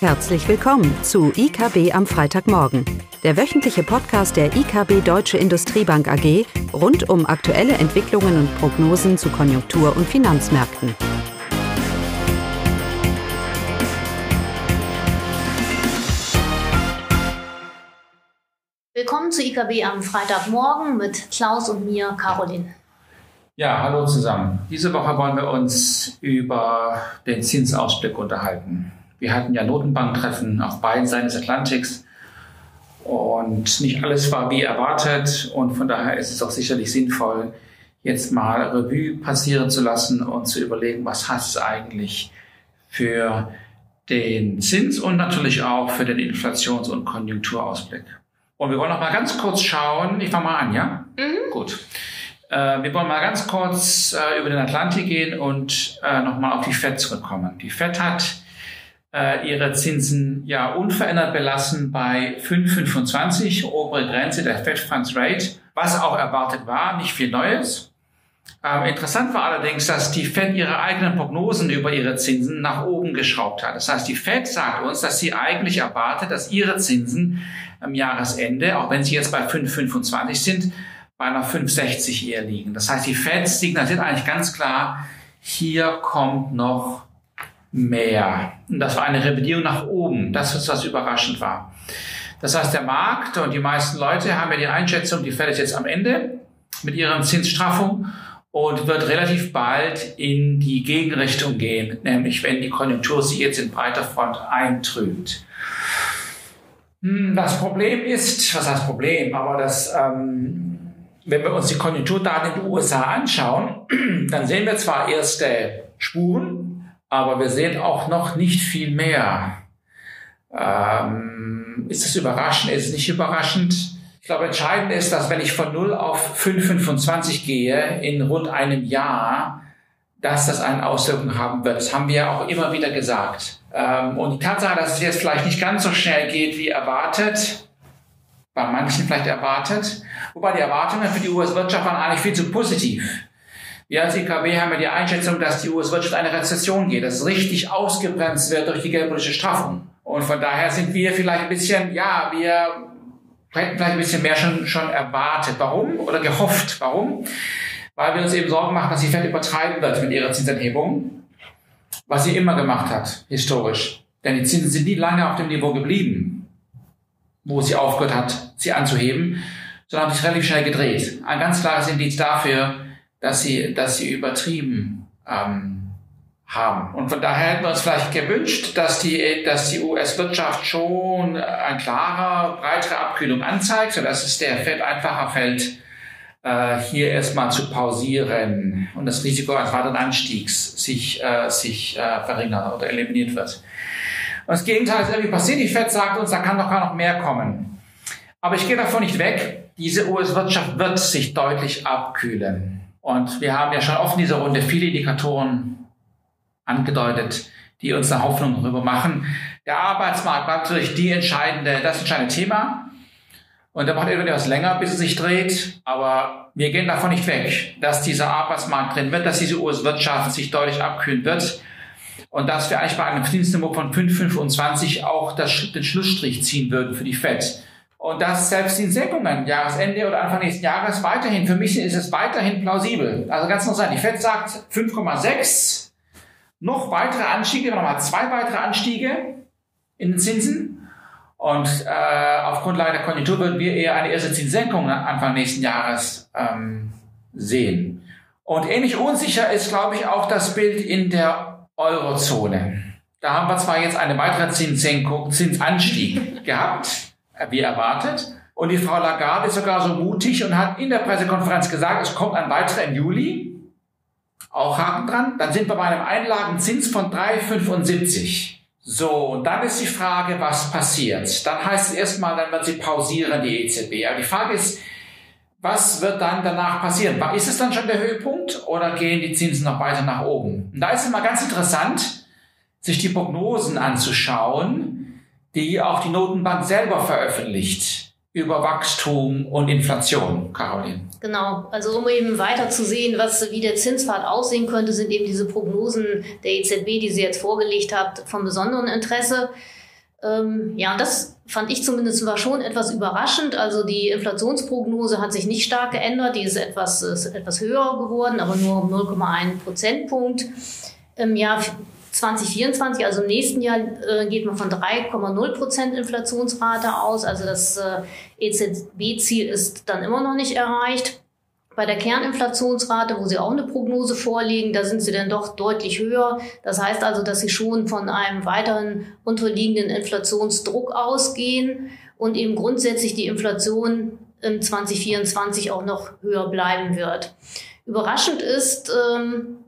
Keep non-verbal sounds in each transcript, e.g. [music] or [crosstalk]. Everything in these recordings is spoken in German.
Herzlich willkommen zu IKB am Freitagmorgen, der wöchentliche Podcast der IKB Deutsche Industriebank AG rund um aktuelle Entwicklungen und Prognosen zu Konjunktur- und Finanzmärkten. Willkommen zu IKB am Freitagmorgen mit Klaus und mir, Caroline. Ja, hallo zusammen. Diese Woche wollen wir uns über den Zinsausblick unterhalten. Wir hatten ja Notenbanktreffen auf beiden Seiten des Atlantiks und nicht alles war wie erwartet und von daher ist es auch sicherlich sinnvoll, jetzt mal Revue passieren zu lassen und zu überlegen, was heißt es eigentlich für den Zins und natürlich auch für den Inflations- und Konjunkturausblick. Und wir wollen noch mal ganz kurz schauen, ich fange mal an, ja? Mhm. Gut. Äh, wir wollen mal ganz kurz äh, über den Atlantik gehen und äh, nochmal auf die FED zurückkommen. Die FED hat äh, ihre Zinsen ja unverändert belassen bei 5,25, obere Grenze der Fed Funds Rate, was auch erwartet war, nicht viel Neues. Ähm, interessant war allerdings, dass die Fed ihre eigenen Prognosen über ihre Zinsen nach oben geschraubt hat. Das heißt, die Fed sagt uns, dass sie eigentlich erwartet, dass ihre Zinsen am Jahresende, auch wenn sie jetzt bei 5,25 sind, bei einer 5,60 eher liegen. Das heißt, die Fed signalisiert eigentlich ganz klar, hier kommt noch mehr. Und das war eine Revidierung nach oben. Das ist, was überraschend war. Das heißt, der Markt und die meisten Leute haben ja die Einschätzung, die Fed ist jetzt am Ende mit ihrer Zinsstraffung und wird relativ bald in die Gegenrichtung gehen, nämlich wenn die Konjunktur sich jetzt in breiter Front eintrübt. Hm, das Problem ist, was heißt Problem, aber das, ähm, wenn wir uns die Konjunkturdaten in den USA anschauen, [clears throat] dann sehen wir zwar erste Spuren, aber wir sehen auch noch nicht viel mehr. Ähm, ist es überraschend? Ist es nicht überraschend? Ich glaube, entscheidend ist, dass wenn ich von 0 auf 5,25 gehe in rund einem Jahr, dass das eine Auswirkung haben wird. Das haben wir ja auch immer wieder gesagt. Ähm, und die Tatsache, dass es jetzt vielleicht nicht ganz so schnell geht wie erwartet, bei manchen vielleicht erwartet, wobei die Erwartungen für die US-Wirtschaft waren eigentlich viel zu positiv. Wir als EKB haben ja die Einschätzung, dass die US-Wirtschaft eine Rezession geht, dass richtig ausgebremst wird durch die geldpolitische Straffung. Und von daher sind wir vielleicht ein bisschen, ja, wir hätten vielleicht ein bisschen mehr schon, schon erwartet. Warum? Oder gehofft. Warum? Weil wir uns eben Sorgen machen, dass sie Fed übertreiben wird mit ihrer Zinsanhebung, was sie immer gemacht hat, historisch. Denn die Zinsen sind nie lange auf dem Niveau geblieben, wo sie aufgehört hat, sie anzuheben, sondern haben sich relativ schnell gedreht. Ein ganz klares Indiz dafür, dass sie, dass sie übertrieben ähm, haben. Und von daher hätten wir uns vielleicht gewünscht, dass die, dass die US-Wirtschaft schon eine klare, breitere Abkühlung anzeigt, sodass es der Fed einfacher fällt, äh, hier erstmal zu pausieren und das Risiko eines weiteren Anstiegs sich, äh, sich äh, verringert oder eliminiert wird. Und das Gegenteil ist irgendwie passiert. Die Fed sagt uns, da kann doch gar noch mehr kommen. Aber ich gehe davon nicht weg. Diese US-Wirtschaft wird sich deutlich abkühlen. Und wir haben ja schon oft in dieser Runde viele Indikatoren angedeutet, die uns eine Hoffnung darüber machen. Der Arbeitsmarkt war natürlich die entscheidende, das entscheidende Thema. Und da braucht etwas länger, bis es sich dreht. Aber wir gehen davon nicht weg, dass dieser Arbeitsmarkt drin wird, dass diese US-Wirtschaft sich deutlich abkühlen wird. Und dass wir eigentlich bei einem Zinsniveau von 5,25 auch das, den Schlussstrich ziehen würden für die FED. Und dass selbst die Senkungen Jahresende oder Anfang nächsten Jahres weiterhin, für mich ist es weiterhin plausibel. Also ganz interessant, die FED sagt 5,6, noch weitere Anstiege, nochmal zwei weitere Anstiege in den Zinsen. Und äh, auf Grundlage der Konjunktur würden wir eher eine erste Zinssenkung Anfang nächsten Jahres ähm, sehen. Und ähnlich unsicher ist, glaube ich, auch das Bild in der Eurozone. Da haben wir zwar jetzt eine weitere Zinssenkung, Zinsanstieg gehabt, wie erwartet. Und die Frau Lagarde ist sogar so mutig und hat in der Pressekonferenz gesagt, es kommt ein weiterer im Juli. Auch Haken dran. Dann sind wir bei einem Einlagenzins von 3,75. So, und dann ist die Frage, was passiert? Dann heißt es erstmal, dann wird sie pausieren, die EZB. Aber die Frage ist, was wird dann danach passieren? Ist es dann schon der Höhepunkt oder gehen die Zinsen noch weiter nach oben? Und da ist es mal ganz interessant, sich die Prognosen anzuschauen die auch die Notenbank selber veröffentlicht über Wachstum und Inflation, Caroline. Genau, also um eben weiter zu sehen, was, wie der Zinspfad aussehen könnte, sind eben diese Prognosen der EZB, die sie jetzt vorgelegt hat, von besonderem Interesse. Ähm, ja, das fand ich zumindest war schon etwas überraschend. Also die Inflationsprognose hat sich nicht stark geändert. Die ist etwas, ist etwas höher geworden, aber nur um 0,1 Prozentpunkt. Im Jahr 2024, also im nächsten Jahr, äh, geht man von 3,0 Prozent Inflationsrate aus. Also das äh, EZB-Ziel ist dann immer noch nicht erreicht. Bei der Kerninflationsrate, wo Sie auch eine Prognose vorlegen, da sind Sie dann doch deutlich höher. Das heißt also, dass Sie schon von einem weiteren unterliegenden Inflationsdruck ausgehen und eben grundsätzlich die Inflation im 2024 auch noch höher bleiben wird. Überraschend ist ähm,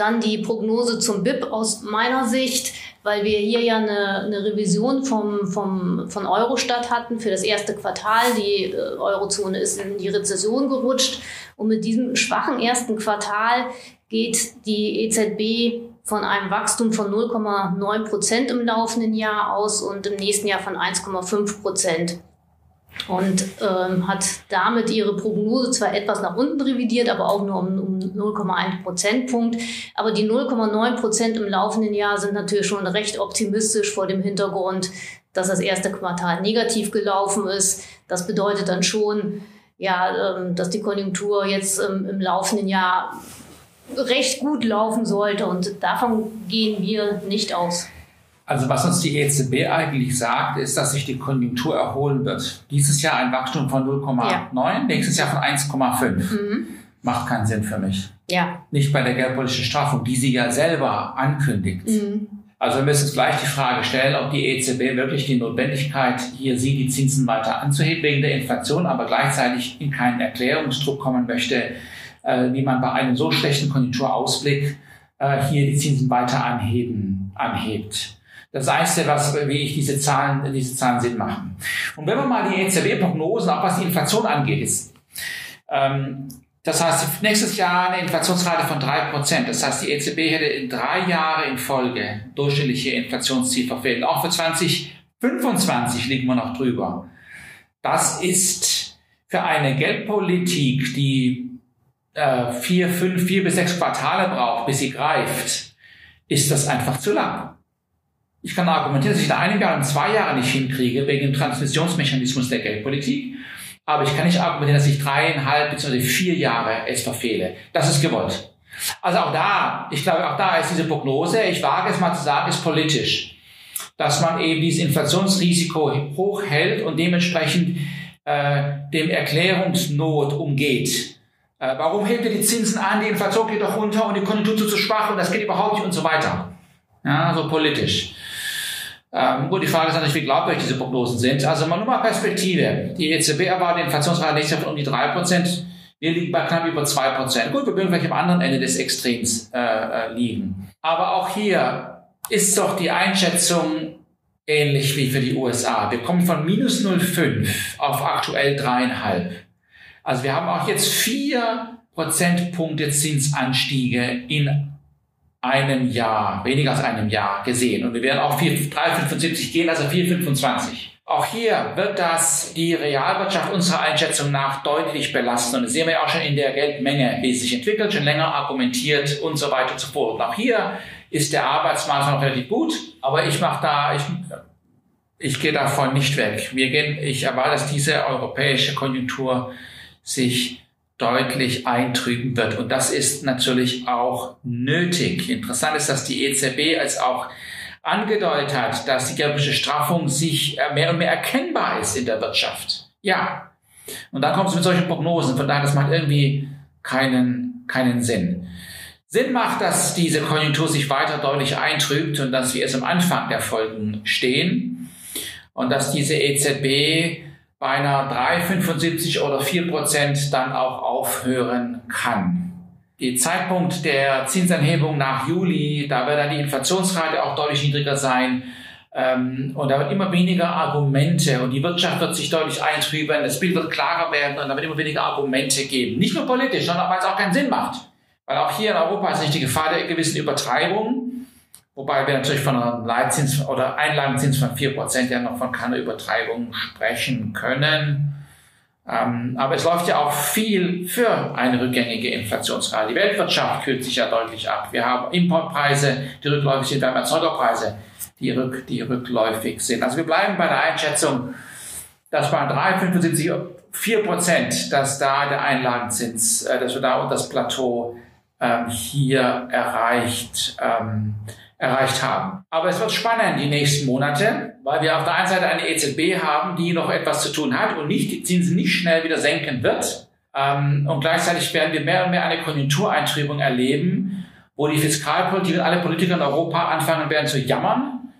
dann die Prognose zum BIP aus meiner Sicht, weil wir hier ja eine, eine Revision vom, vom, von Eurostat hatten für das erste Quartal. Die äh, Eurozone ist in die Rezession gerutscht. Und mit diesem schwachen ersten Quartal geht die EZB von einem Wachstum von 0,9 Prozent im laufenden Jahr aus und im nächsten Jahr von 1,5 Prozent. Und ähm, hat damit ihre Prognose zwar etwas nach unten revidiert, aber auch nur um, um 0,1 Prozentpunkt. Aber die 0,9 Prozent im laufenden Jahr sind natürlich schon recht optimistisch vor dem Hintergrund, dass das erste Quartal negativ gelaufen ist. Das bedeutet dann schon, ja, ähm, dass die Konjunktur jetzt ähm, im laufenden Jahr recht gut laufen sollte. Und davon gehen wir nicht aus. Also was uns die EZB eigentlich sagt, ist, dass sich die Konjunktur erholen wird. Dieses Jahr ein Wachstum von 0,9, ja. nächstes Jahr von 1,5. Mhm. Macht keinen Sinn für mich. Ja. Nicht bei der geldpolitischen Straffung, die sie ja selber ankündigt. Mhm. Also wir müssen uns gleich die Frage stellen, ob die EZB wirklich die Notwendigkeit hier sieht, die Zinsen weiter anzuheben wegen der Inflation, aber gleichzeitig in keinen Erklärungsdruck kommen möchte, äh, wie man bei einem so schlechten Konjunkturausblick äh, hier die Zinsen weiter anheben, anhebt. Das heißt was, wie ich diese Zahlen, diese Zahlen Sinn machen. Und wenn man mal die EZB-Prognosen, auch was die Inflation angeht, ist, ähm, das heißt, nächstes Jahr eine Inflationsrate von drei Prozent. Das heißt, die EZB hätte in drei Jahre in Folge durchschnittliche Inflationsziel verfehlt. Auch für 2025 liegen wir noch drüber. Das ist für eine Geldpolitik, die äh, vier, fünf, vier bis sechs Quartale braucht, bis sie greift, ist das einfach zu lang. Ich kann argumentieren, dass ich in einem Jahr und zwei Jahre nicht hinkriege, wegen dem Transmissionsmechanismus der Geldpolitik. Aber ich kann nicht argumentieren, dass ich dreieinhalb bzw. vier Jahre es verfehle. Das ist gewollt. Also auch da, ich glaube, auch da ist diese Prognose, ich wage es mal zu sagen, ist politisch. Dass man eben dieses Inflationsrisiko hochhält und dementsprechend äh, dem Erklärungsnot umgeht. Äh, warum hebt ihr die Zinsen an, die Inflation geht doch runter und die Konjunktur zu schwach und das geht überhaupt nicht und so weiter. Ja, so politisch. Ähm, gut, die Frage ist natürlich, wie glaubwürdig diese Prognosen sind. Also mal nur mal Perspektive. Die EZB erwartet die Inflationsrate nächstes Jahr von um die drei Prozent. Wir liegen bei knapp über zwei Prozent. Gut, wir würden vielleicht am anderen Ende des Extrems äh, äh, liegen. Aber auch hier ist doch die Einschätzung ähnlich wie für die USA. Wir kommen von minus 0,5 auf aktuell dreieinhalb. Also wir haben auch jetzt vier Prozentpunkte Zinsanstiege in einem Jahr, weniger als einem Jahr gesehen. Und wir werden auch 3,75 gehen, also 4,25. Auch hier wird das die Realwirtschaft unserer Einschätzung nach deutlich belasten. Und das sehen wir ja auch schon in der Geldmenge, wie es sich entwickelt, schon länger argumentiert und so weiter und so fort. Und auch hier ist der Arbeitsmarkt noch relativ gut, aber ich mache da, ich, ich gehe davon nicht weg. Wir gehen, ich erwarte, dass diese europäische Konjunktur sich deutlich eintrüben wird. Und das ist natürlich auch nötig. Interessant ist, dass die EZB als auch angedeutet hat, dass die geldpolitische Straffung sich äh, mehr und mehr erkennbar ist in der Wirtschaft. Ja. Und dann kommt es mit solchen Prognosen. Von daher, das macht irgendwie keinen, keinen Sinn. Sinn macht, dass diese Konjunktur sich weiter deutlich eintrübt und dass wir erst am Anfang der Folgen stehen und dass diese EZB bei einer 3,75 oder 4 Prozent dann auch aufhören kann. Die Zeitpunkt der Zinsanhebung nach Juli, da wird dann die Inflationsrate auch deutlich niedriger sein. Ähm, und da wird immer weniger Argumente und die Wirtschaft wird sich deutlich eintrüben, das Bild wird klarer werden und da wird immer weniger Argumente geben. Nicht nur politisch, sondern weil es auch keinen Sinn macht. Weil auch hier in Europa ist nicht die Gefahr der gewissen Übertreibung. Wobei wir natürlich von einem Leitzins oder Einlagenzins von 4% ja noch von keiner Übertreibung sprechen können. Ähm, aber es läuft ja auch viel für eine rückgängige Inflationsrate. Die Weltwirtschaft kühlt sich ja deutlich ab. Wir haben Importpreise, die rückläufig sind, wir haben Erzeugerpreise, die, rück, die rückläufig sind. Also wir bleiben bei der Einschätzung, dass bei 3,75 4 Prozent, dass da der Einlagenzins, äh, dass wir da das Plateau ähm, hier erreicht, ähm, erreicht haben. Aber es wird spannend die nächsten Monate, weil wir auf der einen Seite eine EZB haben, die noch etwas zu tun hat und nicht die Zinsen nicht schnell wieder senken wird. Ähm, und gleichzeitig werden wir mehr und mehr eine Konjunktureintrübung erleben, wo die Fiskalpolitik und alle Politiker in Europa anfangen werden zu jammern.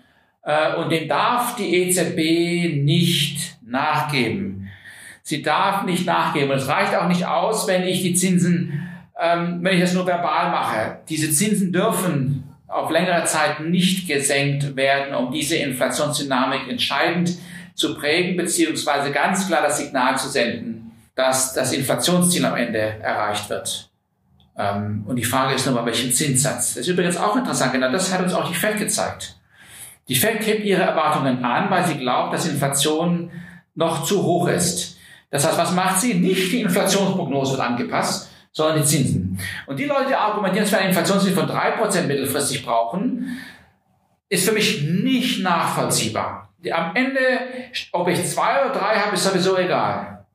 Äh, und dem darf die EZB nicht nachgeben. Sie darf nicht nachgeben. Und es reicht auch nicht aus, wenn ich die Zinsen, ähm, wenn ich das nur verbal mache. Diese Zinsen dürfen auf längere Zeit nicht gesenkt werden, um diese Inflationsdynamik entscheidend zu prägen, beziehungsweise ganz klar das Signal zu senden, dass das Inflationsziel am Ende erreicht wird. Ähm, und die Frage ist nur, bei welchem Zinssatz. Das ist übrigens auch interessant, genau das hat uns auch die FED gezeigt. Die FED hebt ihre Erwartungen an, weil sie glaubt, dass Inflation noch zu hoch ist. Das heißt, was macht sie? Nicht die Inflationsprognose wird angepasst, sondern die Zinsen. Und die Leute, die argumentieren, dass wir eine Inflationsziel von drei Prozent mittelfristig brauchen, ist für mich nicht nachvollziehbar. Am Ende, ob ich zwei oder drei habe, ist sowieso egal.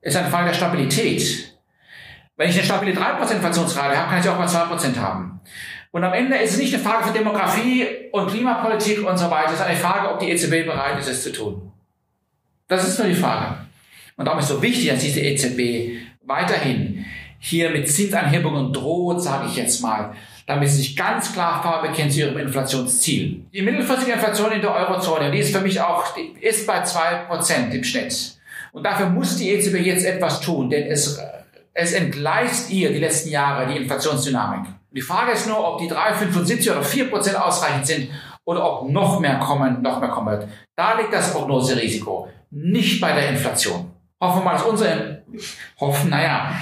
Ist eine Frage der Stabilität. Wenn ich eine stabile 3% Inflationsrate habe, kann ich auch mal 2% haben. Und am Ende ist es nicht eine Frage für Demografie und Klimapolitik und so weiter. Es ist eine Frage, ob die EZB bereit ist, es zu tun. Das ist nur die Frage. Und darum ist es so wichtig, dass diese EZB weiterhin hier mit Zinsanhebungen droht, sage ich jetzt mal, damit sie sich ganz klar vorbekennen zu ihrem Inflationsziel. Die mittelfristige Inflation in der Eurozone, die ist für mich auch, ist bei zwei Prozent im Schnitt. Und dafür muss die EZB jetzt etwas tun, denn es, es entgleist ihr die letzten Jahre die Inflationsdynamik. Die Frage ist nur, ob die 3,75 oder 4 Prozent ausreichend sind oder ob noch mehr kommen, noch mehr kommen wird. Da liegt das Prognoserisiko, nicht bei der Inflation. Hoffen wir mal, dass unsere, hoffen, naja,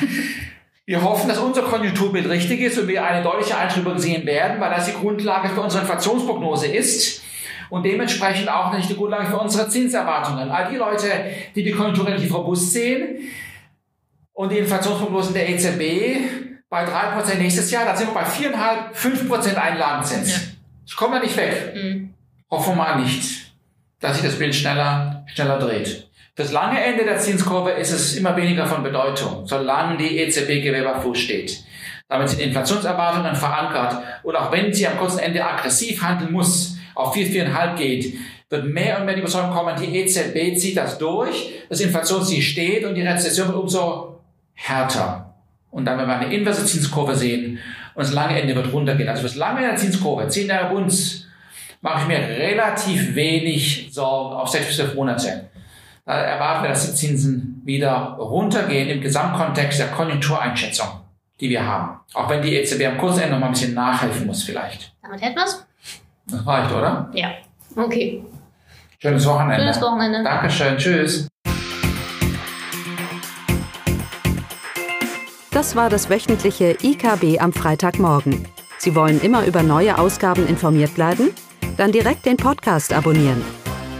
wir hoffen, dass unser Konjunkturbild richtig ist und wir eine deutliche Eintrübung sehen werden, weil das die Grundlage für unsere Inflationsprognose ist und dementsprechend auch nicht die Grundlage für unsere Zinserwartungen. All die Leute, die die Konjunktur relativ robust sehen und die Inflationsprognosen der EZB bei 3% nächstes Jahr, da sind wir bei 4,5, 5% Einlagenzins. Ja. Das kommen wir nicht weg. Mhm. Hoffen wir mal nicht, dass sich das Bild schneller, schneller dreht. Fürs lange Ende der Zinskurve ist es immer weniger von Bedeutung, solange die EZB Fuß steht. Damit sind Inflationserwartungen verankert und auch wenn sie am kurzen Ende aggressiv handeln muss, auf 4, 4,5 geht, wird mehr und mehr die Überzeugung kommen, die EZB zieht das durch, das Inflationsziel steht und die Rezession wird umso härter. Und dann, wenn wir eine inverse Zinskurve sehen und das lange Ende wird runtergehen, also fürs lange Ende der Zinskurve, 10 Jahre Bunds, mache ich mir relativ wenig Sorgen auf 6 bis 12 Monate. Da erwarten wir, dass die Zinsen wieder runtergehen im Gesamtkontext der Konjunktureinschätzung, die wir haben. Auch wenn die EZB am Kursende noch mal ein bisschen nachhelfen muss vielleicht. Damit hätten wir's? Das reicht, oder? Ja. Okay. Schönes Wochenende. Schönes Wochenende. Dankeschön. Tschüss. Das war das wöchentliche IKB am Freitagmorgen. Sie wollen immer über neue Ausgaben informiert bleiben? Dann direkt den Podcast abonnieren